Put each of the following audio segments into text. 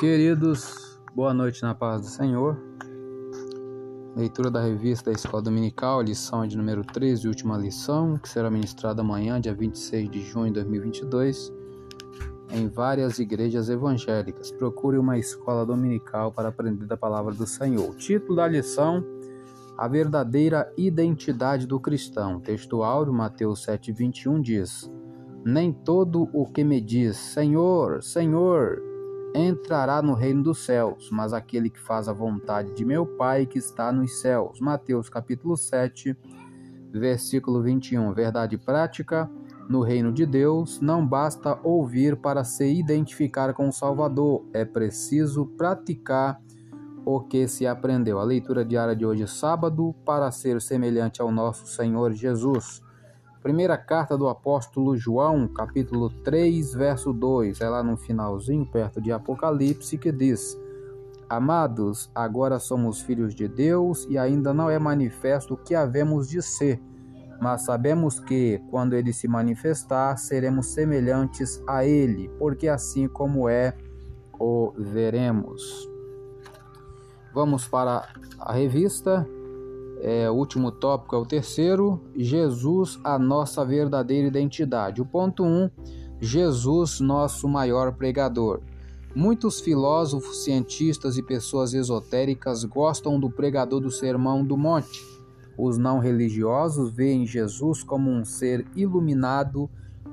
Queridos, boa noite na paz do Senhor. Leitura da revista da Escola Dominical, lição de número 13, última lição, que será ministrada amanhã, dia 26 de junho de 2022, em várias igrejas evangélicas. Procure uma escola dominical para aprender da palavra do Senhor. O título da lição: A verdadeira identidade do cristão. Texto áureo, Mateus 7:21 diz: Nem todo o que me diz Senhor, Senhor, entrará no reino dos céus, mas aquele que faz a vontade de meu Pai que está nos céus. Mateus capítulo 7, versículo 21. Verdade prática: no reino de Deus não basta ouvir para se identificar com o Salvador, é preciso praticar o que se aprendeu. A leitura diária de hoje, sábado, para ser semelhante ao nosso Senhor Jesus. Primeira carta do apóstolo João, capítulo 3, verso 2, é lá no finalzinho, perto de Apocalipse, que diz: Amados, agora somos filhos de Deus e ainda não é manifesto o que havemos de ser, mas sabemos que, quando ele se manifestar, seremos semelhantes a ele, porque assim como é, o veremos. Vamos para a revista é, o último tópico é o terceiro, Jesus, a nossa verdadeira identidade. O ponto 1, um, Jesus, nosso maior pregador. Muitos filósofos, cientistas e pessoas esotéricas gostam do pregador do Sermão do Monte. Os não religiosos veem Jesus como um ser iluminado,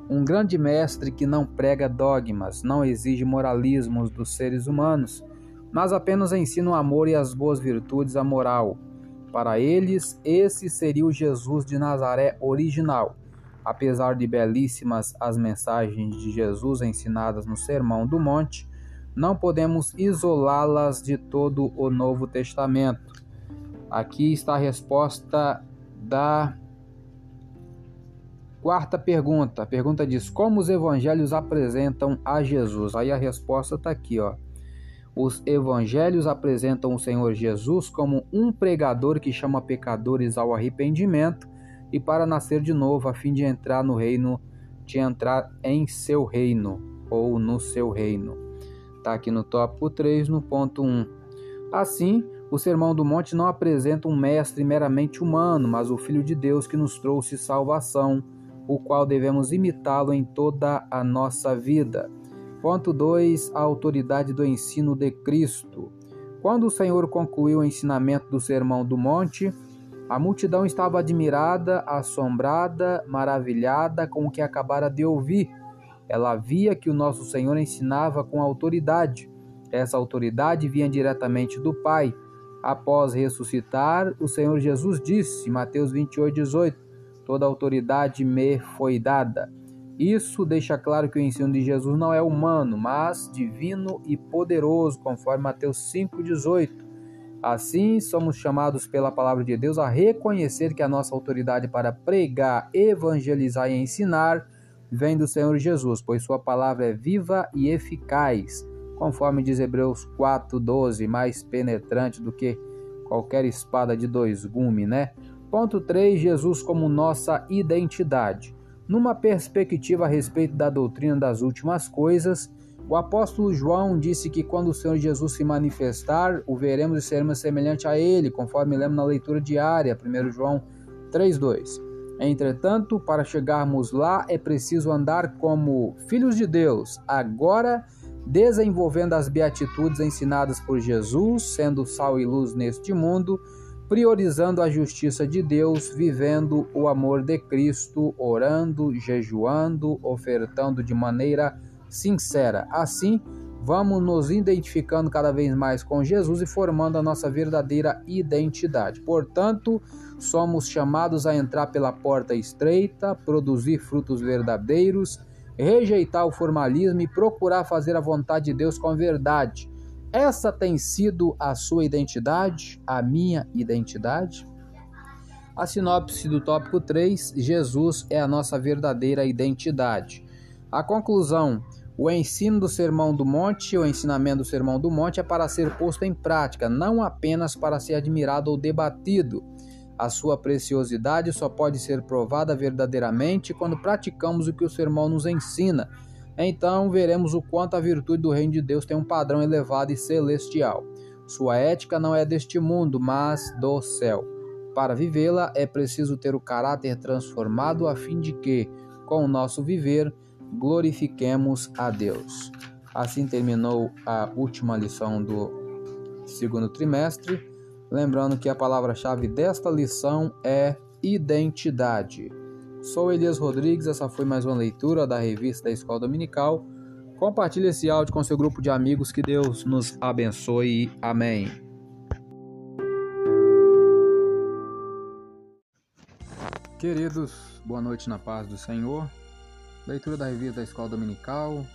um grande mestre que não prega dogmas, não exige moralismos dos seres humanos, mas apenas ensina o amor e as boas virtudes à moral para eles, esse seria o Jesus de Nazaré original. Apesar de belíssimas as mensagens de Jesus ensinadas no Sermão do Monte, não podemos isolá-las de todo o Novo Testamento. Aqui está a resposta da quarta pergunta. A pergunta diz: Como os evangelhos apresentam a Jesus? Aí a resposta está aqui, ó. Os evangelhos apresentam o Senhor Jesus como um pregador que chama pecadores ao arrependimento e para nascer de novo a fim de entrar no reino, de entrar em seu reino ou no seu reino. Está aqui no tópico 3, no ponto 1. Assim, o Sermão do Monte não apresenta um mestre meramente humano, mas o Filho de Deus que nos trouxe salvação, o qual devemos imitá-lo em toda a nossa vida. Ponto 2. A autoridade do ensino de Cristo. Quando o Senhor concluiu o ensinamento do Sermão do Monte, a multidão estava admirada, assombrada, maravilhada com o que acabara de ouvir. Ela via que o nosso Senhor ensinava com autoridade. Essa autoridade vinha diretamente do Pai. Após ressuscitar, o Senhor Jesus disse, Mateus 28, 18: Toda autoridade me foi dada. Isso deixa claro que o ensino de Jesus não é humano, mas divino e poderoso, conforme Mateus 5,18. Assim, somos chamados pela palavra de Deus a reconhecer que a nossa autoridade para pregar, evangelizar e ensinar vem do Senhor Jesus, pois Sua palavra é viva e eficaz, conforme diz Hebreus 4,12, mais penetrante do que qualquer espada de dois gumes, né? Ponto 3, Jesus como nossa identidade. Numa perspectiva a respeito da doutrina das últimas coisas, o apóstolo João disse que quando o Senhor Jesus se manifestar, o veremos e seremos semelhante a ele, conforme lemos na leitura diária, 1 João 3:2. Entretanto, para chegarmos lá é preciso andar como filhos de Deus, agora desenvolvendo as beatitudes ensinadas por Jesus, sendo sal e luz neste mundo priorizando a justiça de Deus, vivendo o amor de Cristo, orando, jejuando, ofertando de maneira sincera. Assim, vamos nos identificando cada vez mais com Jesus e formando a nossa verdadeira identidade. Portanto, somos chamados a entrar pela porta estreita, produzir frutos verdadeiros, rejeitar o formalismo e procurar fazer a vontade de Deus com verdade essa tem sido a sua identidade, a minha identidade? A sinopse do tópico 3: Jesus é a nossa verdadeira identidade. A conclusão: o ensino do Sermão do Monte, o ensinamento do Sermão do Monte é para ser posto em prática, não apenas para ser admirado ou debatido. A sua preciosidade só pode ser provada verdadeiramente quando praticamos o que o sermão nos ensina então veremos o quanto a virtude do reino de Deus tem um padrão elevado e celestial. Sua ética não é deste mundo, mas do céu. Para vivê-la é preciso ter o caráter transformado a fim de que, com o nosso viver, glorifiquemos a Deus. Assim terminou a última lição do segundo trimestre. Lembrando que a palavra-chave desta lição é identidade. Sou Elias Rodrigues, essa foi mais uma leitura da revista da Escola Dominical. Compartilhe esse áudio com seu grupo de amigos, que Deus nos abençoe. Amém. Queridos, boa noite na paz do Senhor. Leitura da revista da Escola Dominical,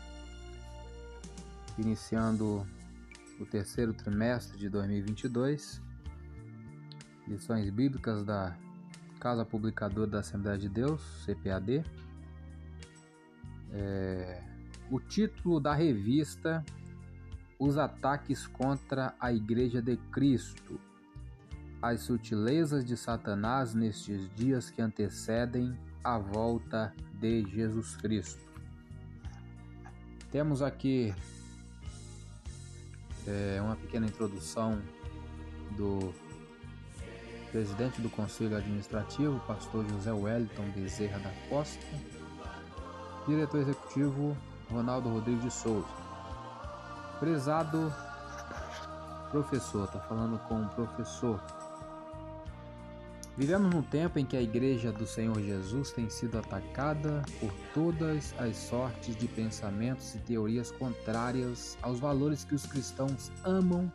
iniciando o terceiro trimestre de 2022. Lições bíblicas da Casa Publicadora da Assembleia de Deus, CPAD. É, o título da revista: Os ataques contra a Igreja de Cristo. As sutilezas de Satanás nestes dias que antecedem a volta de Jesus Cristo. Temos aqui é, uma pequena introdução do presidente do Conselho Administrativo, pastor José Wellington Bezerra da Costa, diretor executivo Ronaldo Rodrigues de Souza. Prezado professor, está falando com o professor. Vivemos num tempo em que a Igreja do Senhor Jesus tem sido atacada por todas as sortes de pensamentos e teorias contrárias aos valores que os cristãos amam,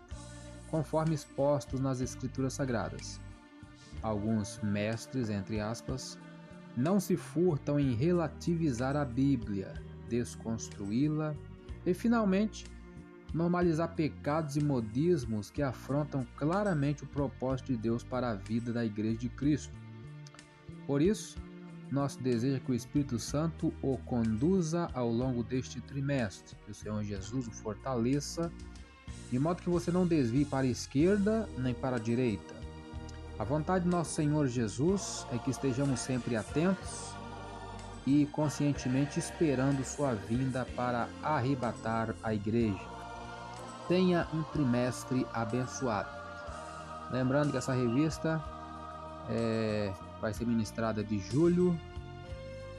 conforme expostos nas Escrituras Sagradas. Alguns mestres, entre aspas, não se furtam em relativizar a Bíblia, desconstruí-la e, finalmente, normalizar pecados e modismos que afrontam claramente o propósito de Deus para a vida da Igreja de Cristo. Por isso, nosso desejo é que o Espírito Santo o conduza ao longo deste trimestre, que o Senhor Jesus o fortaleça, de modo que você não desvie para a esquerda nem para a direita a vontade de nosso Senhor Jesus é que estejamos sempre atentos e conscientemente esperando Sua vinda para arrebatar a igreja. Tenha um trimestre abençoado. Lembrando que essa revista é, vai ser ministrada de julho,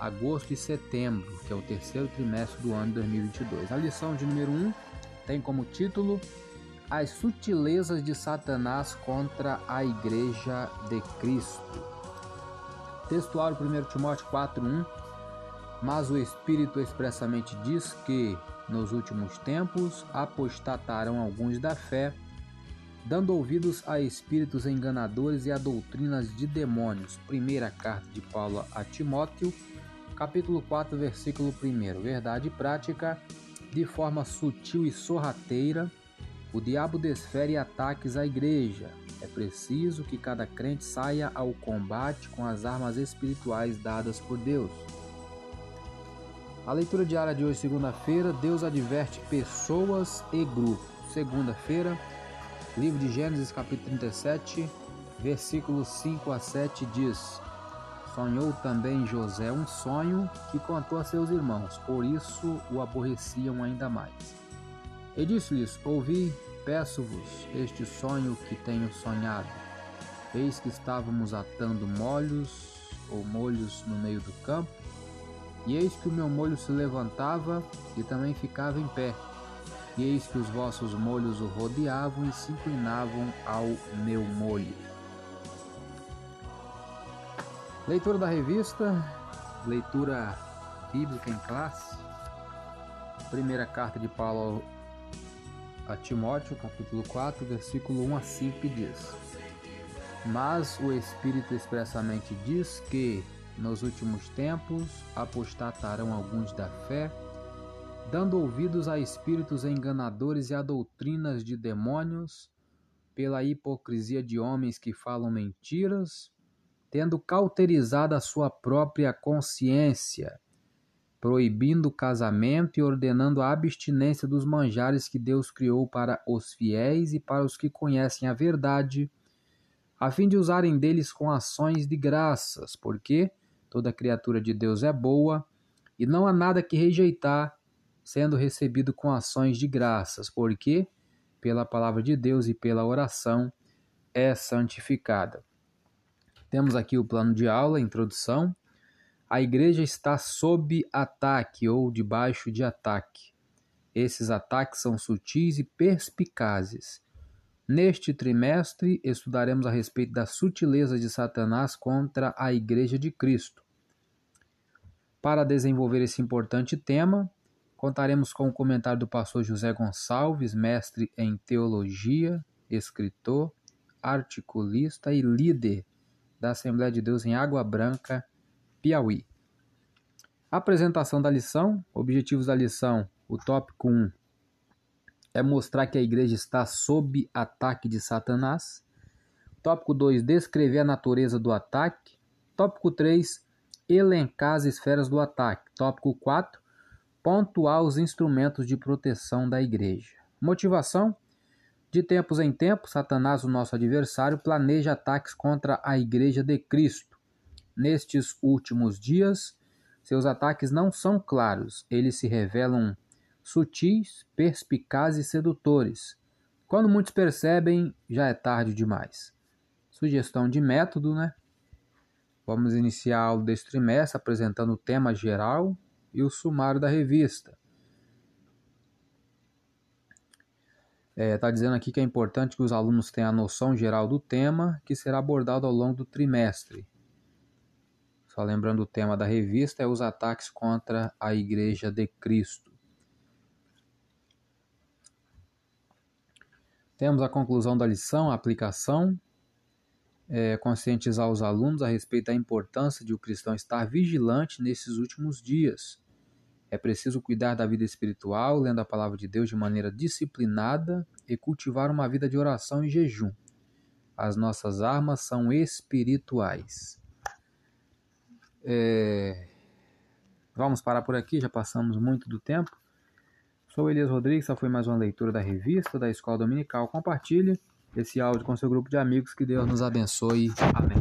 agosto e setembro, que é o terceiro trimestre do ano 2022. A lição de número 1 um tem como título as sutilezas de Satanás contra a Igreja de Cristo. Textual 1 Timóteo 4:1 Mas o Espírito expressamente diz que nos últimos tempos apostatarão alguns da fé, dando ouvidos a espíritos enganadores e a doutrinas de demônios. Primeira carta de Paulo a Timóteo, capítulo 4, versículo 1. Verdade prática, de forma sutil e sorrateira, o diabo desfere ataques à igreja. É preciso que cada crente saia ao combate com as armas espirituais dadas por Deus. A leitura diária de hoje, segunda-feira, Deus adverte pessoas e grupos. Segunda-feira, livro de Gênesis, capítulo 37, versículos 5 a 7 diz: Sonhou também José um sonho que contou a seus irmãos, por isso o aborreciam ainda mais. E disse-lhes: Ouvi, peço-vos este sonho que tenho sonhado. Eis que estávamos atando molhos ou molhos no meio do campo, e eis que o meu molho se levantava e também ficava em pé. E eis que os vossos molhos o rodeavam e se inclinavam ao meu molho. Leitura da revista, leitura bíblica em classe. Primeira carta de Paulo a Timóteo, capítulo 4, versículo 1 a 5, que diz: Mas o Espírito expressamente diz que, nos últimos tempos, apostatarão alguns da fé, dando ouvidos a espíritos enganadores e a doutrinas de demônios, pela hipocrisia de homens que falam mentiras, tendo cauterizado a sua própria consciência proibindo o casamento e ordenando a abstinência dos manjares que Deus criou para os fiéis e para os que conhecem a verdade, a fim de usarem deles com ações de graças, porque toda criatura de Deus é boa e não há nada que rejeitar sendo recebido com ações de graças, porque, pela palavra de Deus e pela oração, é santificada. Temos aqui o plano de aula, introdução. A igreja está sob ataque ou debaixo de ataque. Esses ataques são sutis e perspicazes. Neste trimestre, estudaremos a respeito da sutileza de Satanás contra a Igreja de Cristo. Para desenvolver esse importante tema, contaremos com o comentário do pastor José Gonçalves, mestre em teologia, escritor, articulista e líder da Assembleia de Deus em Água Branca, Piauí. Apresentação da lição, objetivos da lição, o tópico 1 é mostrar que a igreja está sob ataque de Satanás. Tópico 2, descrever a natureza do ataque. Tópico 3, elencar as esferas do ataque. Tópico 4, pontuar os instrumentos de proteção da igreja. Motivação: de tempos em tempos, Satanás, o nosso adversário, planeja ataques contra a igreja de Cristo. Nestes últimos dias, seus ataques não são claros, eles se revelam sutis, perspicazes e sedutores. Quando muitos percebem, já é tarde demais. Sugestão de método, né? Vamos iniciar aula deste trimestre apresentando o tema geral e o sumário da revista. Está é, tá dizendo aqui que é importante que os alunos tenham a noção geral do tema que será abordado ao longo do trimestre. Só lembrando o tema da revista é os ataques contra a Igreja de Cristo. Temos a conclusão da lição, a aplicação, é, conscientizar os alunos a respeito da importância de o cristão estar vigilante nesses últimos dias. É preciso cuidar da vida espiritual, lendo a palavra de Deus de maneira disciplinada e cultivar uma vida de oração e jejum. As nossas armas são espirituais. É... Vamos parar por aqui, já passamos muito do tempo. Sou Elias Rodrigues, essa foi mais uma leitura da revista da Escola Dominical. Compartilhe esse áudio com seu grupo de amigos. Que Deus nos abençoe. Amém.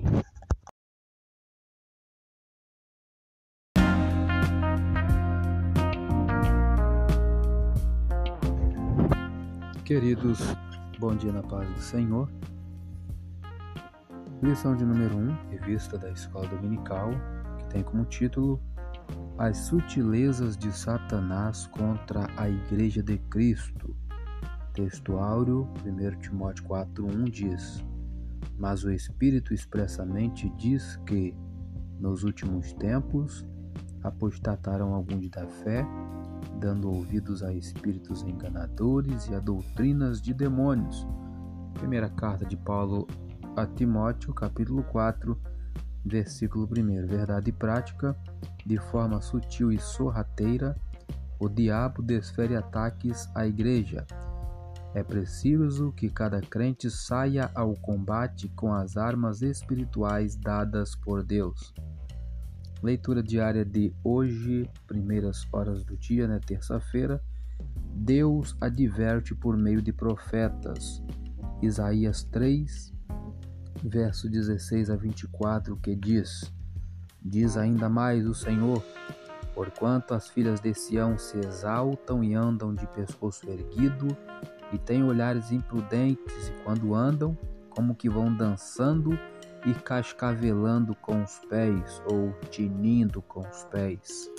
Queridos, bom dia na paz do Senhor. Lição de número 1, revista da Escola Dominical, tem como título As Sutilezas de Satanás contra a Igreja de Cristo. Texto áureo, 1 Timóteo 4,1 diz: Mas o Espírito expressamente diz que, nos últimos tempos, apostataram alguns da fé, dando ouvidos a espíritos enganadores e a doutrinas de demônios. Primeira carta de Paulo a Timóteo, capítulo 4, Versículo 1: Verdade prática, de forma sutil e sorrateira, o diabo desfere ataques à igreja. É preciso que cada crente saia ao combate com as armas espirituais dadas por Deus. Leitura diária de hoje, primeiras horas do dia, né, terça-feira. Deus adverte por meio de profetas. Isaías 3, verso 16 a 24, que diz: Diz ainda mais o Senhor: Porquanto as filhas de Sião se exaltam e andam de pescoço erguido, e têm olhares imprudentes, e quando andam, como que vão dançando e cascavelando com os pés, ou tinindo com os pés.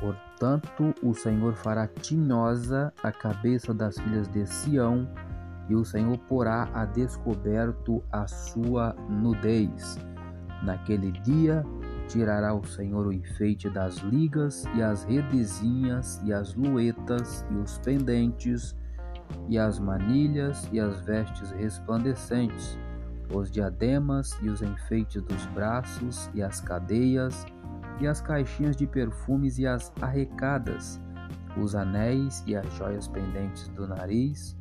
Portanto, o Senhor fará tinhosa a cabeça das filhas de Sião, e o Senhor porá a descoberto a sua nudez. Naquele dia tirará o Senhor o enfeite das ligas e as redezinhas e as luetas e os pendentes e as manilhas e as vestes resplandecentes, os diademas e os enfeites dos braços e as cadeias e as caixinhas de perfumes e as arrecadas, os anéis e as joias pendentes do nariz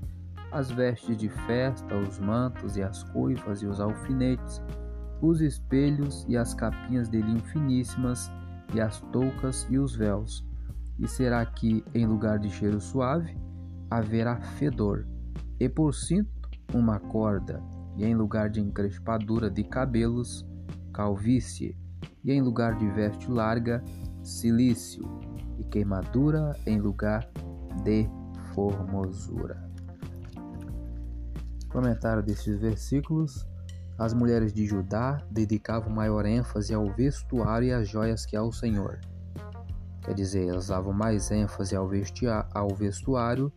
as vestes de festa, os mantos e as coifas e os alfinetes, os espelhos e as capinhas de linho finíssimas, e as toucas e os véus. E será que, em lugar de cheiro suave, haverá fedor, e por cinto uma corda, e em lugar de encrespadura de cabelos, calvície, e em lugar de veste larga, silício, e queimadura em lugar de formosura. Comentário desses versículos: As mulheres de Judá dedicavam maior ênfase ao vestuário e às joias que ao Senhor. Quer dizer, elas davam mais ênfase ao, ao vestuário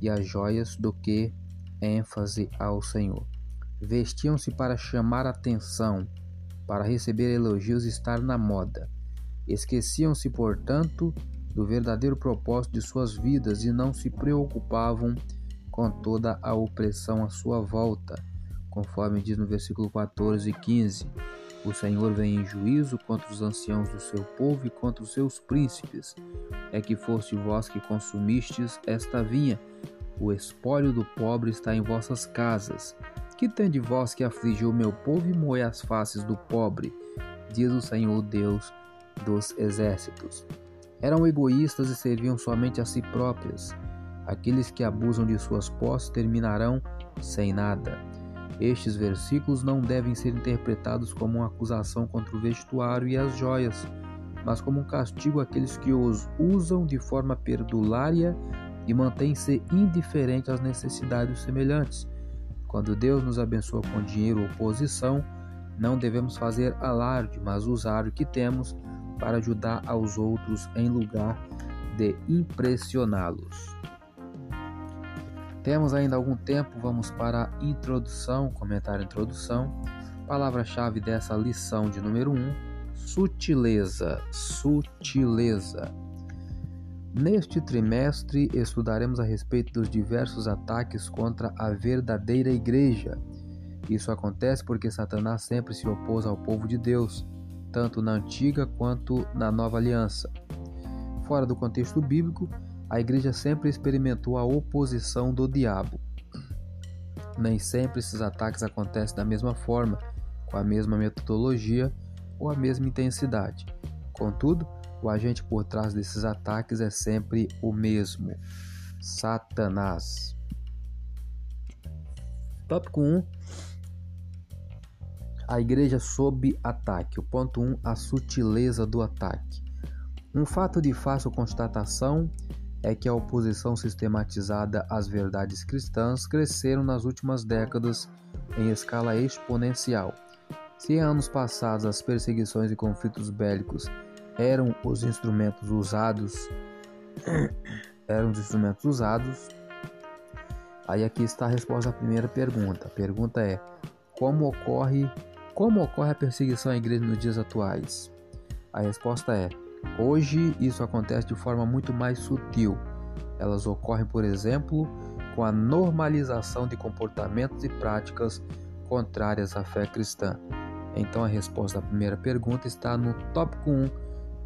e às joias do que ênfase ao Senhor. Vestiam-se para chamar atenção, para receber elogios e estar na moda. Esqueciam-se, portanto, do verdadeiro propósito de suas vidas e não se preocupavam com toda a opressão à sua volta, conforme diz no versículo 14 e 15. O Senhor vem em juízo contra os anciãos do seu povo e contra os seus príncipes. É que foste vós que consumistes esta vinha. O espólio do pobre está em vossas casas. Que tem de vós que afligiu meu povo e moe as faces do pobre? Diz o Senhor Deus dos exércitos. Eram egoístas e serviam somente a si próprias. Aqueles que abusam de suas posses terminarão sem nada. Estes versículos não devem ser interpretados como uma acusação contra o vestuário e as joias, mas como um castigo àqueles que os usam de forma perdulária e mantêm-se indiferentes às necessidades semelhantes. Quando Deus nos abençoa com dinheiro ou posição, não devemos fazer alarde, mas usar o que temos para ajudar aos outros em lugar de impressioná-los. Temos ainda algum tempo, vamos para a introdução, comentário introdução. Palavra-chave dessa lição de número 1, um, sutileza, sutileza. Neste trimestre estudaremos a respeito dos diversos ataques contra a verdadeira igreja. Isso acontece porque Satanás sempre se opôs ao povo de Deus, tanto na antiga quanto na nova aliança. Fora do contexto bíblico, a igreja sempre experimentou a oposição do diabo. Nem sempre esses ataques acontecem da mesma forma, com a mesma metodologia ou a mesma intensidade. Contudo, o agente por trás desses ataques é sempre o mesmo: Satanás. Tópico 1: A igreja sob ataque. O ponto 1: A sutileza do ataque. Um fato de fácil constatação é que a oposição sistematizada às verdades cristãs cresceram nas últimas décadas em escala exponencial. Se anos passados as perseguições e conflitos bélicos eram os instrumentos usados, eram os instrumentos usados, aí aqui está a resposta à primeira pergunta. A pergunta é: como ocorre como ocorre a perseguição à igreja nos dias atuais? A resposta é: Hoje isso acontece de forma muito mais sutil. Elas ocorrem, por exemplo, com a normalização de comportamentos e práticas contrárias à fé cristã. Então a resposta à primeira pergunta está no tópico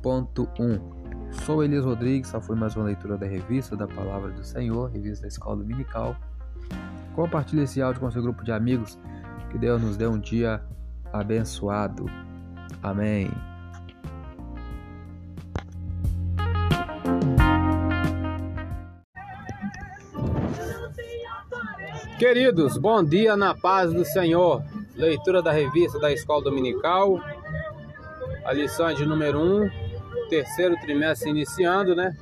1.1. Sou Elias Rodrigues, essa foi mais uma leitura da revista da Palavra do Senhor, revista da Escola Dominical. Compartilhe esse áudio com seu grupo de amigos. Que Deus nos dê um dia abençoado. Amém. Queridos, bom dia na paz do Senhor. Leitura da revista da Escola Dominical, a lição é de número 1, terceiro trimestre iniciando, né?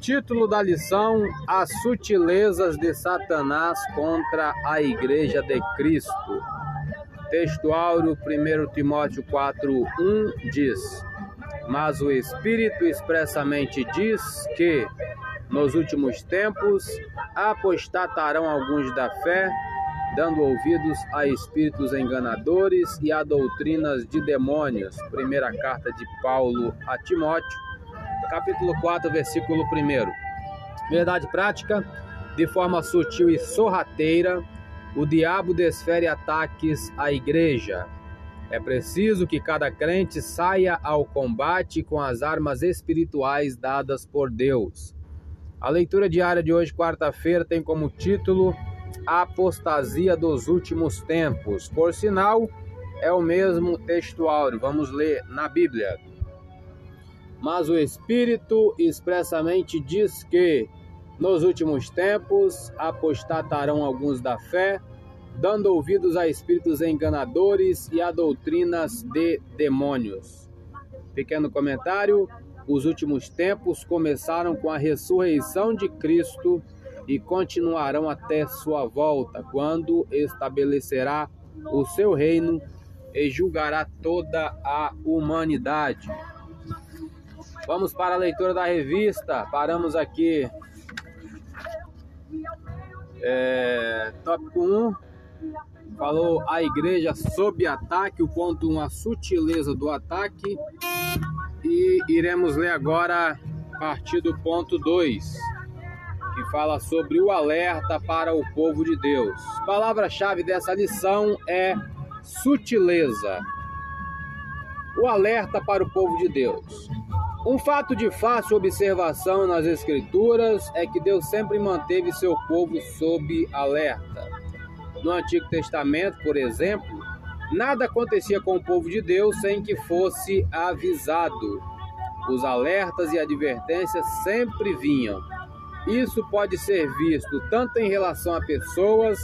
Título da lição: As sutilezas de Satanás contra a Igreja de Cristo. Texto áureo 1 Timóteo 4:1 diz: Mas o Espírito expressamente diz que nos últimos tempos apostatarão alguns da fé, dando ouvidos a espíritos enganadores e a doutrinas de demônios. Primeira carta de Paulo a Timóteo, capítulo 4, versículo 1. Verdade prática, de forma sutil e sorrateira, o diabo desfere ataques à igreja. É preciso que cada crente saia ao combate com as armas espirituais dadas por Deus. A leitura diária de hoje, quarta-feira, tem como título A Apostasia dos Últimos Tempos. Por sinal, é o mesmo textual. Vamos ler na Bíblia. Mas o Espírito expressamente diz que nos últimos tempos apostatarão alguns da fé, dando ouvidos a espíritos enganadores e a doutrinas de demônios. Pequeno comentário: os últimos tempos começaram com a ressurreição de Cristo e continuarão até sua volta, quando estabelecerá o seu reino e julgará toda a humanidade. Vamos para a leitura da revista. Paramos aqui. É, tópico 1. Falou a igreja sob ataque, o ponto 1, a sutileza do ataque. E iremos ler agora a partir do ponto 2, que fala sobre o alerta para o povo de Deus. Palavra-chave dessa lição é sutileza. O alerta para o povo de Deus. Um fato de fácil observação nas Escrituras é que Deus sempre manteve seu povo sob alerta. No Antigo Testamento, por exemplo, nada acontecia com o povo de Deus sem que fosse avisado. Os alertas e advertências sempre vinham. Isso pode ser visto tanto em relação a pessoas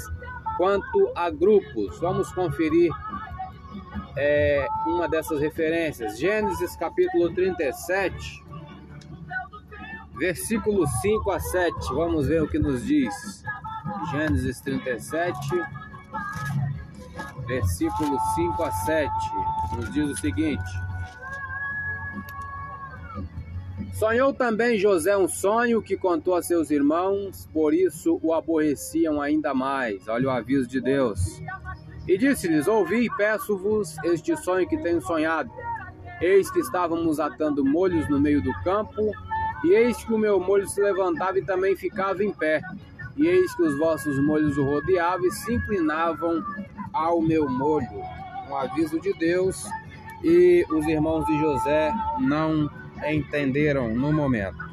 quanto a grupos. Vamos conferir é, uma dessas referências. Gênesis capítulo 37, versículo 5 a 7. Vamos ver o que nos diz. Gênesis 37, versículo 5 a 7. Nos diz o seguinte: Sonhou também José um sonho que contou a seus irmãos, por isso o aborreciam ainda mais. Olha o aviso de Deus. E disse-lhes: Ouvi e peço-vos este sonho que tenho sonhado. Eis que estávamos atando molhos no meio do campo, e eis que o meu molho se levantava e também ficava em pé. E eis que os vossos molhos o rodeavam e se inclinavam ao meu molho. Um aviso de Deus, e os irmãos de José não entenderam no momento.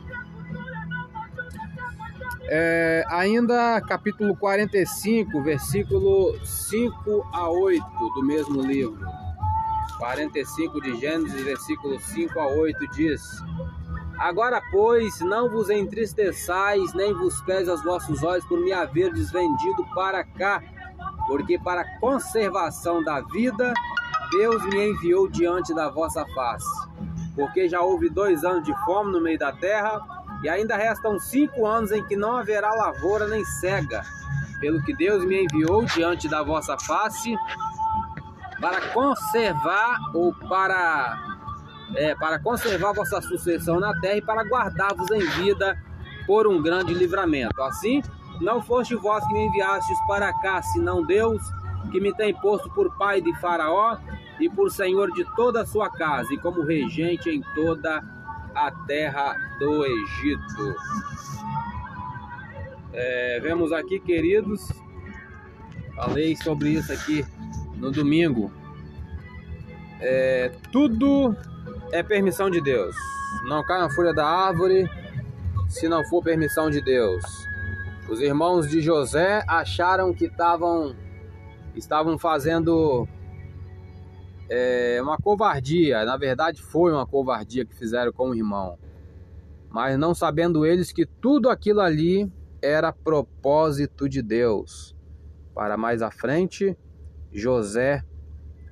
É, ainda capítulo 45, versículo 5 a 8 do mesmo livro. 45 de Gênesis, versículo 5 a 8 diz: Agora, pois, não vos entristeçais, nem vos pese os vossos olhos por me haver desvendido para cá, porque para a conservação da vida Deus me enviou diante da vossa face porque já houve dois anos de fome no meio da terra, e ainda restam cinco anos em que não haverá lavoura nem cega, pelo que Deus me enviou diante da vossa face, para conservar ou para, é, para conservar vossa sucessão na terra e para guardar-vos em vida por um grande livramento. Assim, não foste vós que me enviastes para cá, senão Deus, que me tem posto por pai de Faraó e por senhor de toda a sua casa, e como regente em toda a terra do Egito. É, vemos aqui, queridos, falei sobre isso aqui no domingo. É, tudo é permissão de Deus. Não cai na folha da árvore se não for permissão de Deus. Os irmãos de José acharam que estavam estavam fazendo é uma covardia, na verdade foi uma covardia que fizeram com o irmão. Mas não sabendo eles que tudo aquilo ali era propósito de Deus. Para mais à frente, José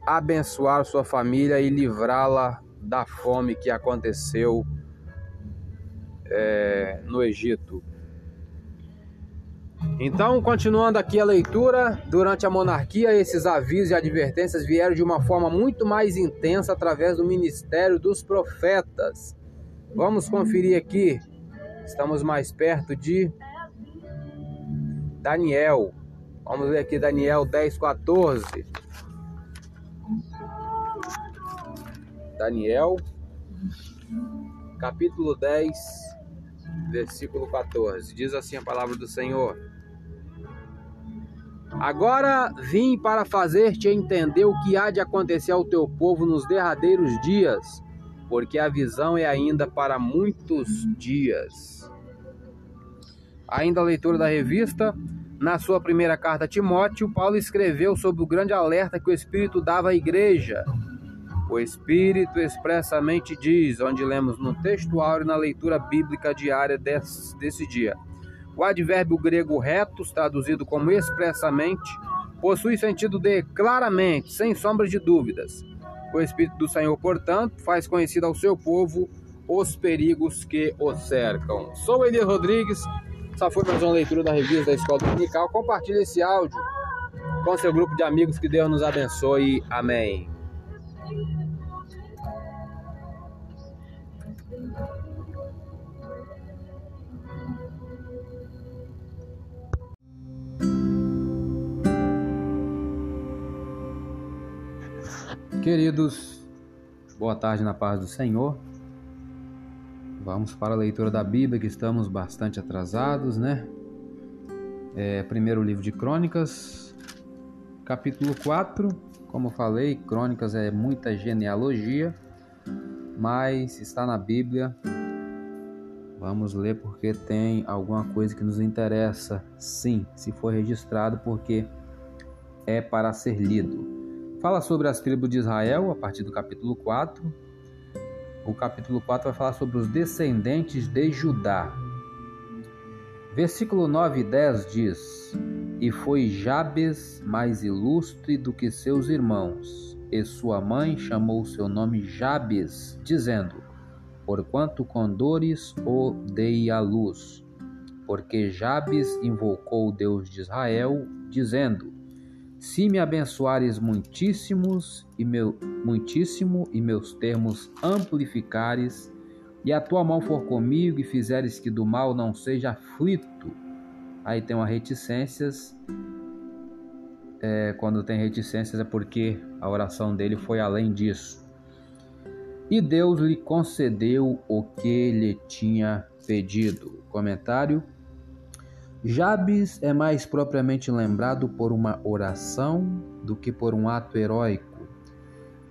abençoar sua família e livrá-la da fome que aconteceu é, no Egito. Então, continuando aqui a leitura, durante a monarquia, esses avisos e advertências vieram de uma forma muito mais intensa através do ministério dos profetas. Vamos conferir aqui, estamos mais perto de Daniel. Vamos ver aqui Daniel 10, 14. Daniel, capítulo 10, versículo 14. Diz assim a palavra do Senhor. Agora vim para fazer-te entender o que há de acontecer ao teu povo nos derradeiros dias, porque a visão é ainda para muitos dias. Ainda a leitura da revista, na sua primeira carta a Timóteo, Paulo escreveu sobre o grande alerta que o Espírito dava à igreja. O Espírito expressamente diz, onde lemos no textuário na leitura bíblica diária desse, desse dia o advérbio grego retos, traduzido como expressamente, possui sentido de claramente, sem sombra de dúvidas. O Espírito do Senhor, portanto, faz conhecido ao seu povo os perigos que o cercam. Sou Elias Rodrigues, essa foi mais uma leitura da revista da Escola Dominical. Compartilhe esse áudio com seu grupo de amigos, que Deus nos abençoe. Amém. Queridos, boa tarde na paz do Senhor. Vamos para a leitura da Bíblia, que estamos bastante atrasados, né? É, primeiro livro de Crônicas, capítulo 4. Como falei, Crônicas é muita genealogia, mas está na Bíblia. Vamos ler porque tem alguma coisa que nos interessa, sim, se for registrado, porque é para ser lido. Fala sobre as tribos de Israel a partir do capítulo 4. O capítulo 4 vai falar sobre os descendentes de Judá. Versículo 9 e 10 diz: E foi Jabes mais ilustre do que seus irmãos, e sua mãe chamou seu nome Jabes, dizendo: Porquanto com dores o dei à luz. Porque Jabes invocou o Deus de Israel, dizendo: se me abençoares muitíssimos e meu, muitíssimo e meus termos amplificares, e a tua mão for comigo e fizeres que do mal não seja aflito. Aí tem uma reticências. É, quando tem reticências é porque a oração dele foi além disso. E Deus lhe concedeu o que lhe tinha pedido. Comentário Jabes é mais propriamente lembrado por uma oração do que por um ato heróico.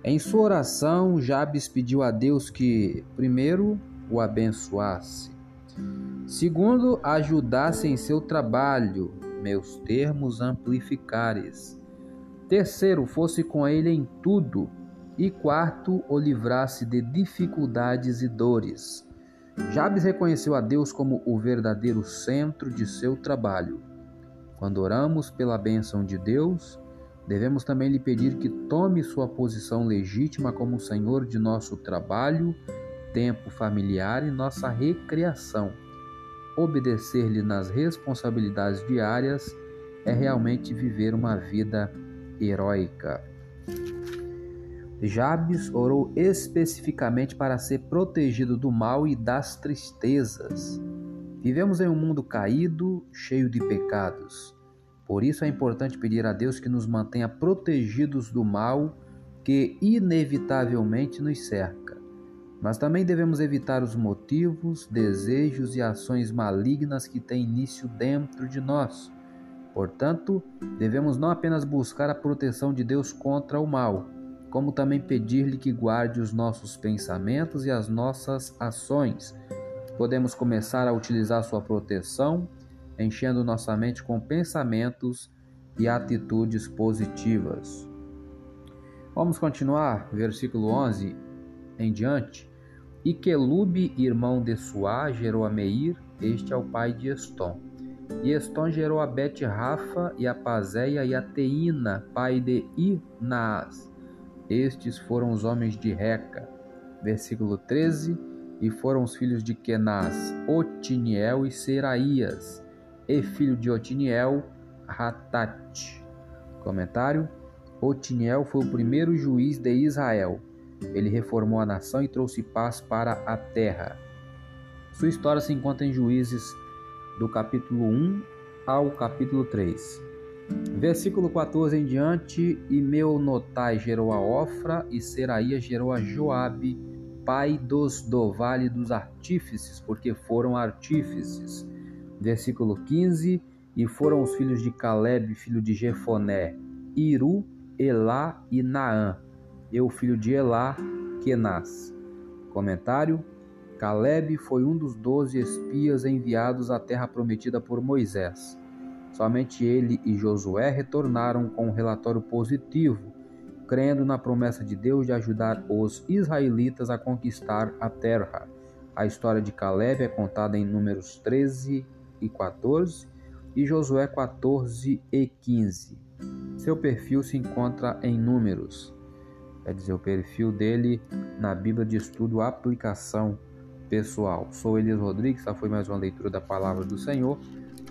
Em sua oração, Jabes pediu a Deus que, primeiro, o abençoasse, segundo, ajudasse em seu trabalho, meus termos amplificares, terceiro, fosse com ele em tudo, e quarto, o livrasse de dificuldades e dores. Jabes reconheceu a Deus como o verdadeiro centro de seu trabalho. Quando oramos pela bênção de Deus, devemos também lhe pedir que tome sua posição legítima como Senhor de nosso trabalho, tempo familiar e nossa recreação. Obedecer-lhe nas responsabilidades diárias é realmente viver uma vida heróica. Jabes orou especificamente para ser protegido do mal e das tristezas. Vivemos em um mundo caído, cheio de pecados. Por isso é importante pedir a Deus que nos mantenha protegidos do mal que inevitavelmente nos cerca. Mas também devemos evitar os motivos, desejos e ações malignas que têm início dentro de nós. Portanto, devemos não apenas buscar a proteção de Deus contra o mal, como também pedir-lhe que guarde os nossos pensamentos e as nossas ações. Podemos começar a utilizar sua proteção, enchendo nossa mente com pensamentos e atitudes positivas. Vamos continuar, versículo 11 em diante. E Quelube, irmão de Suá, gerou a Meir, este é o pai de Estom. E Estom gerou a Bet-Rafa e a Pazéia e a Teína, pai de Inaas. Estes foram os homens de Reca. Versículo 13. E foram os filhos de Kenaz, Otiniel e Seraías, e filho de Otiniel, Ratat. Comentário: Otiniel foi o primeiro juiz de Israel. Ele reformou a nação e trouxe paz para a terra. Sua história se encontra em Juízes do capítulo 1 ao capítulo 3. Versículo 14 em diante, e Meonotai gerou a Ofra, e Seraía gerou a Joabe, pai dos do vale dos artífices, porque foram artífices. Versículo 15, e foram os filhos de Caleb, filho de Jefoné, Iru, Elá e Naã, e o filho de Elá, Kenaz. Comentário: Caleb foi um dos doze espias enviados à terra prometida por Moisés. Somente ele e Josué retornaram com um relatório positivo, crendo na promessa de Deus de ajudar os israelitas a conquistar a terra. A história de Caleb é contada em Números 13 e 14 e Josué 14 e 15. Seu perfil se encontra em Números, quer dizer, o perfil dele na Bíblia de Estudo Aplicação pessoal. Sou Elias Rodrigues, essa foi mais uma leitura da palavra do Senhor.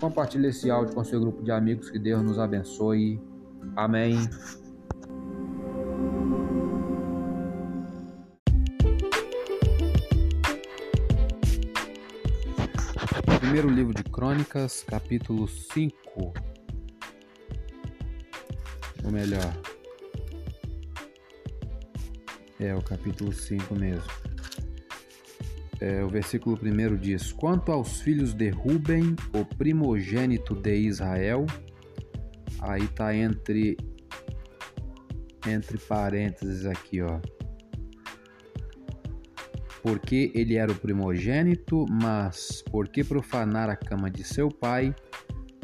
Compartilhe esse áudio com seu grupo de amigos, que Deus nos abençoe. Amém. Primeiro livro de Crônicas, capítulo 5. Ou melhor, é o capítulo 5 mesmo. É, o versículo 1 diz: Quanto aos filhos de Ruben, o primogênito de Israel, aí tá entre entre parênteses aqui, ó. Porque ele era o primogênito, mas porque profanar a cama de seu pai,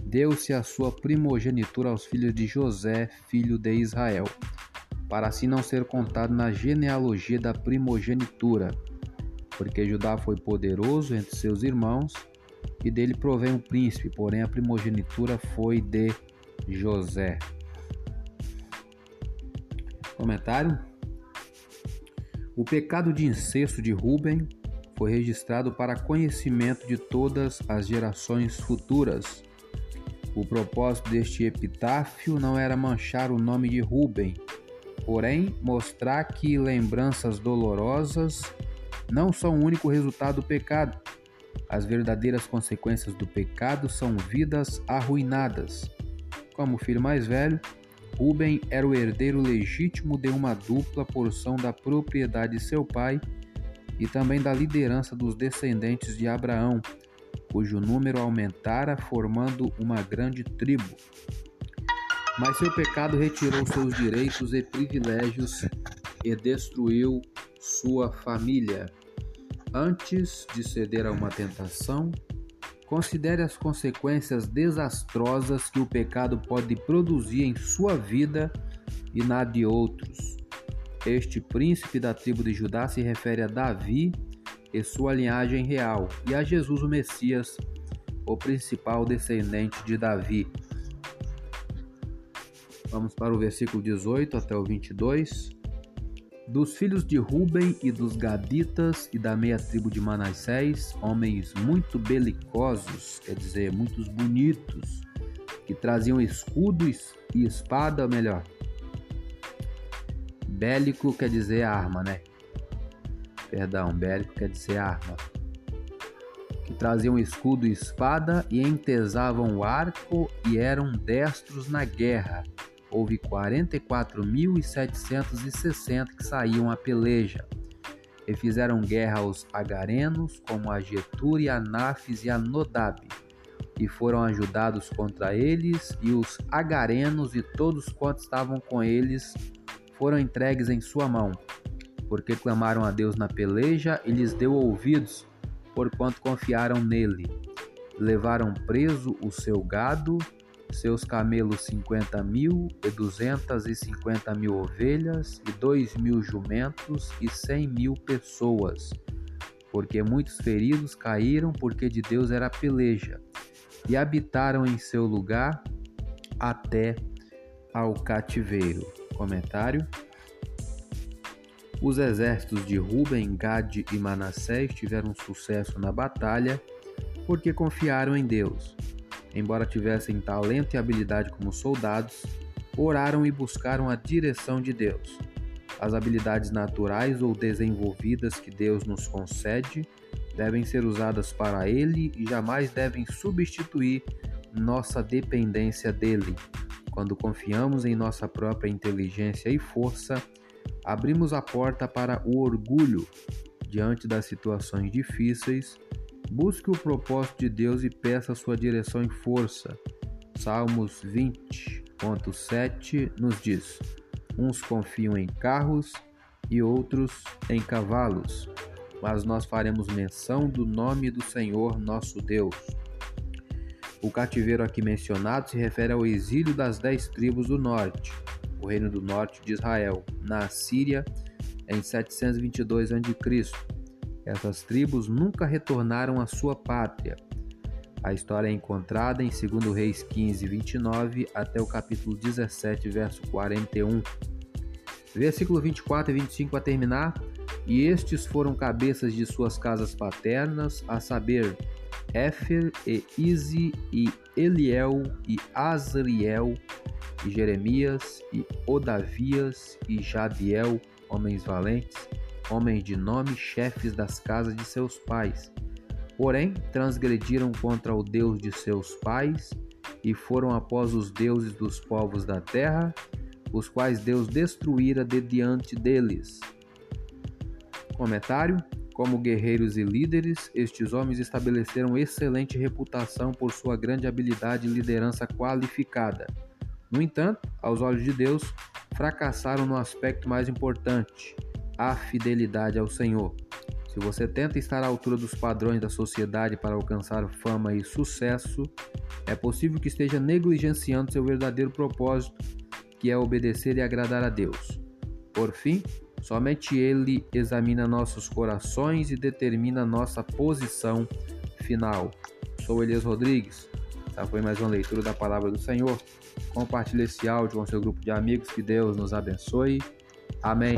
deu-se a sua primogenitura aos filhos de José, filho de Israel, para assim não ser contado na genealogia da primogenitura, porque Judá foi poderoso entre seus irmãos, e dele provém um príncipe, porém a primogenitura foi de José. Comentário? O pecado de incesto de Ruben foi registrado para conhecimento de todas as gerações futuras. O propósito deste epitáfio não era manchar o nome de Ruben, porém mostrar que lembranças dolorosas não são o único resultado do pecado. As verdadeiras consequências do pecado são vidas arruinadas. Como filho mais velho, Ruben era o herdeiro legítimo de uma dupla porção da propriedade de seu pai e também da liderança dos descendentes de Abraão, cujo número aumentara, formando uma grande tribo. Mas seu pecado retirou seus direitos e privilégios e destruiu sua família. Antes de ceder a uma tentação, Considere as consequências desastrosas que o pecado pode produzir em sua vida e na de outros. Este príncipe da tribo de Judá se refere a Davi e sua linhagem real, e a Jesus o Messias, o principal descendente de Davi. Vamos para o versículo 18 até o 22. Dos filhos de Ruben e dos Gaditas e da meia tribo de Manassés, homens muito belicosos, quer dizer, muitos bonitos, que traziam escudo e espada, melhor. Bélico quer dizer arma, né? Perdão, bélico quer dizer arma. Que traziam escudo e espada e entesavam o arco e eram destros na guerra houve 44.760 que saíam a peleja e fizeram guerra aos agarenos, como a Getur e a Nafis e a Nodab, e foram ajudados contra eles, e os agarenos e todos quantos estavam com eles foram entregues em sua mão, porque clamaram a Deus na peleja e lhes deu ouvidos, porquanto confiaram nele. Levaram preso o seu gado seus camelos cinquenta mil e duzentas e cinquenta mil ovelhas e dois mil jumentos e cem mil pessoas, porque muitos feridos caíram porque de Deus era peleja e habitaram em seu lugar até ao cativeiro. Comentário. Os exércitos de Ruben, Gad e Manassés tiveram sucesso na batalha porque confiaram em Deus embora tivessem talento e habilidade como soldados, oraram e buscaram a direção de Deus. As habilidades naturais ou desenvolvidas que Deus nos concede devem ser usadas para Ele e jamais devem substituir nossa dependência dele. Quando confiamos em nossa própria inteligência e força, abrimos a porta para o orgulho diante das situações difíceis Busque o propósito de Deus e peça sua direção e força. Salmos 20.7 nos diz: Uns confiam em carros e outros em cavalos, mas nós faremos menção do nome do Senhor nosso Deus. O cativeiro aqui mencionado se refere ao exílio das dez tribos do norte, o reino do norte de Israel, na Síria, em 722 a.C. Essas tribos nunca retornaram à sua pátria. A história é encontrada em 2 Reis 15, 29 até o capítulo 17, verso 41. Versículo 24 e 25 a terminar. E estes foram cabeças de suas casas paternas, a saber, Éfer e Ize e Eliel e Azriel e Jeremias e Odavias e Jadiel, homens valentes, homens de nome, chefes das casas de seus pais. Porém, transgrediram contra o Deus de seus pais e foram após os deuses dos povos da terra, os quais Deus destruíra de diante deles. Comentário: Como guerreiros e líderes, estes homens estabeleceram excelente reputação por sua grande habilidade e liderança qualificada. No entanto, aos olhos de Deus, fracassaram no aspecto mais importante, a fidelidade ao Senhor. Se você tenta estar à altura dos padrões da sociedade para alcançar fama e sucesso, é possível que esteja negligenciando seu verdadeiro propósito, que é obedecer e agradar a Deus. Por fim, somente Ele examina nossos corações e determina nossa posição final. Sou Elias Rodrigues. Essa foi mais uma leitura da palavra do Senhor. Compartilhe esse áudio com seu grupo de amigos. Que Deus nos abençoe. Amém.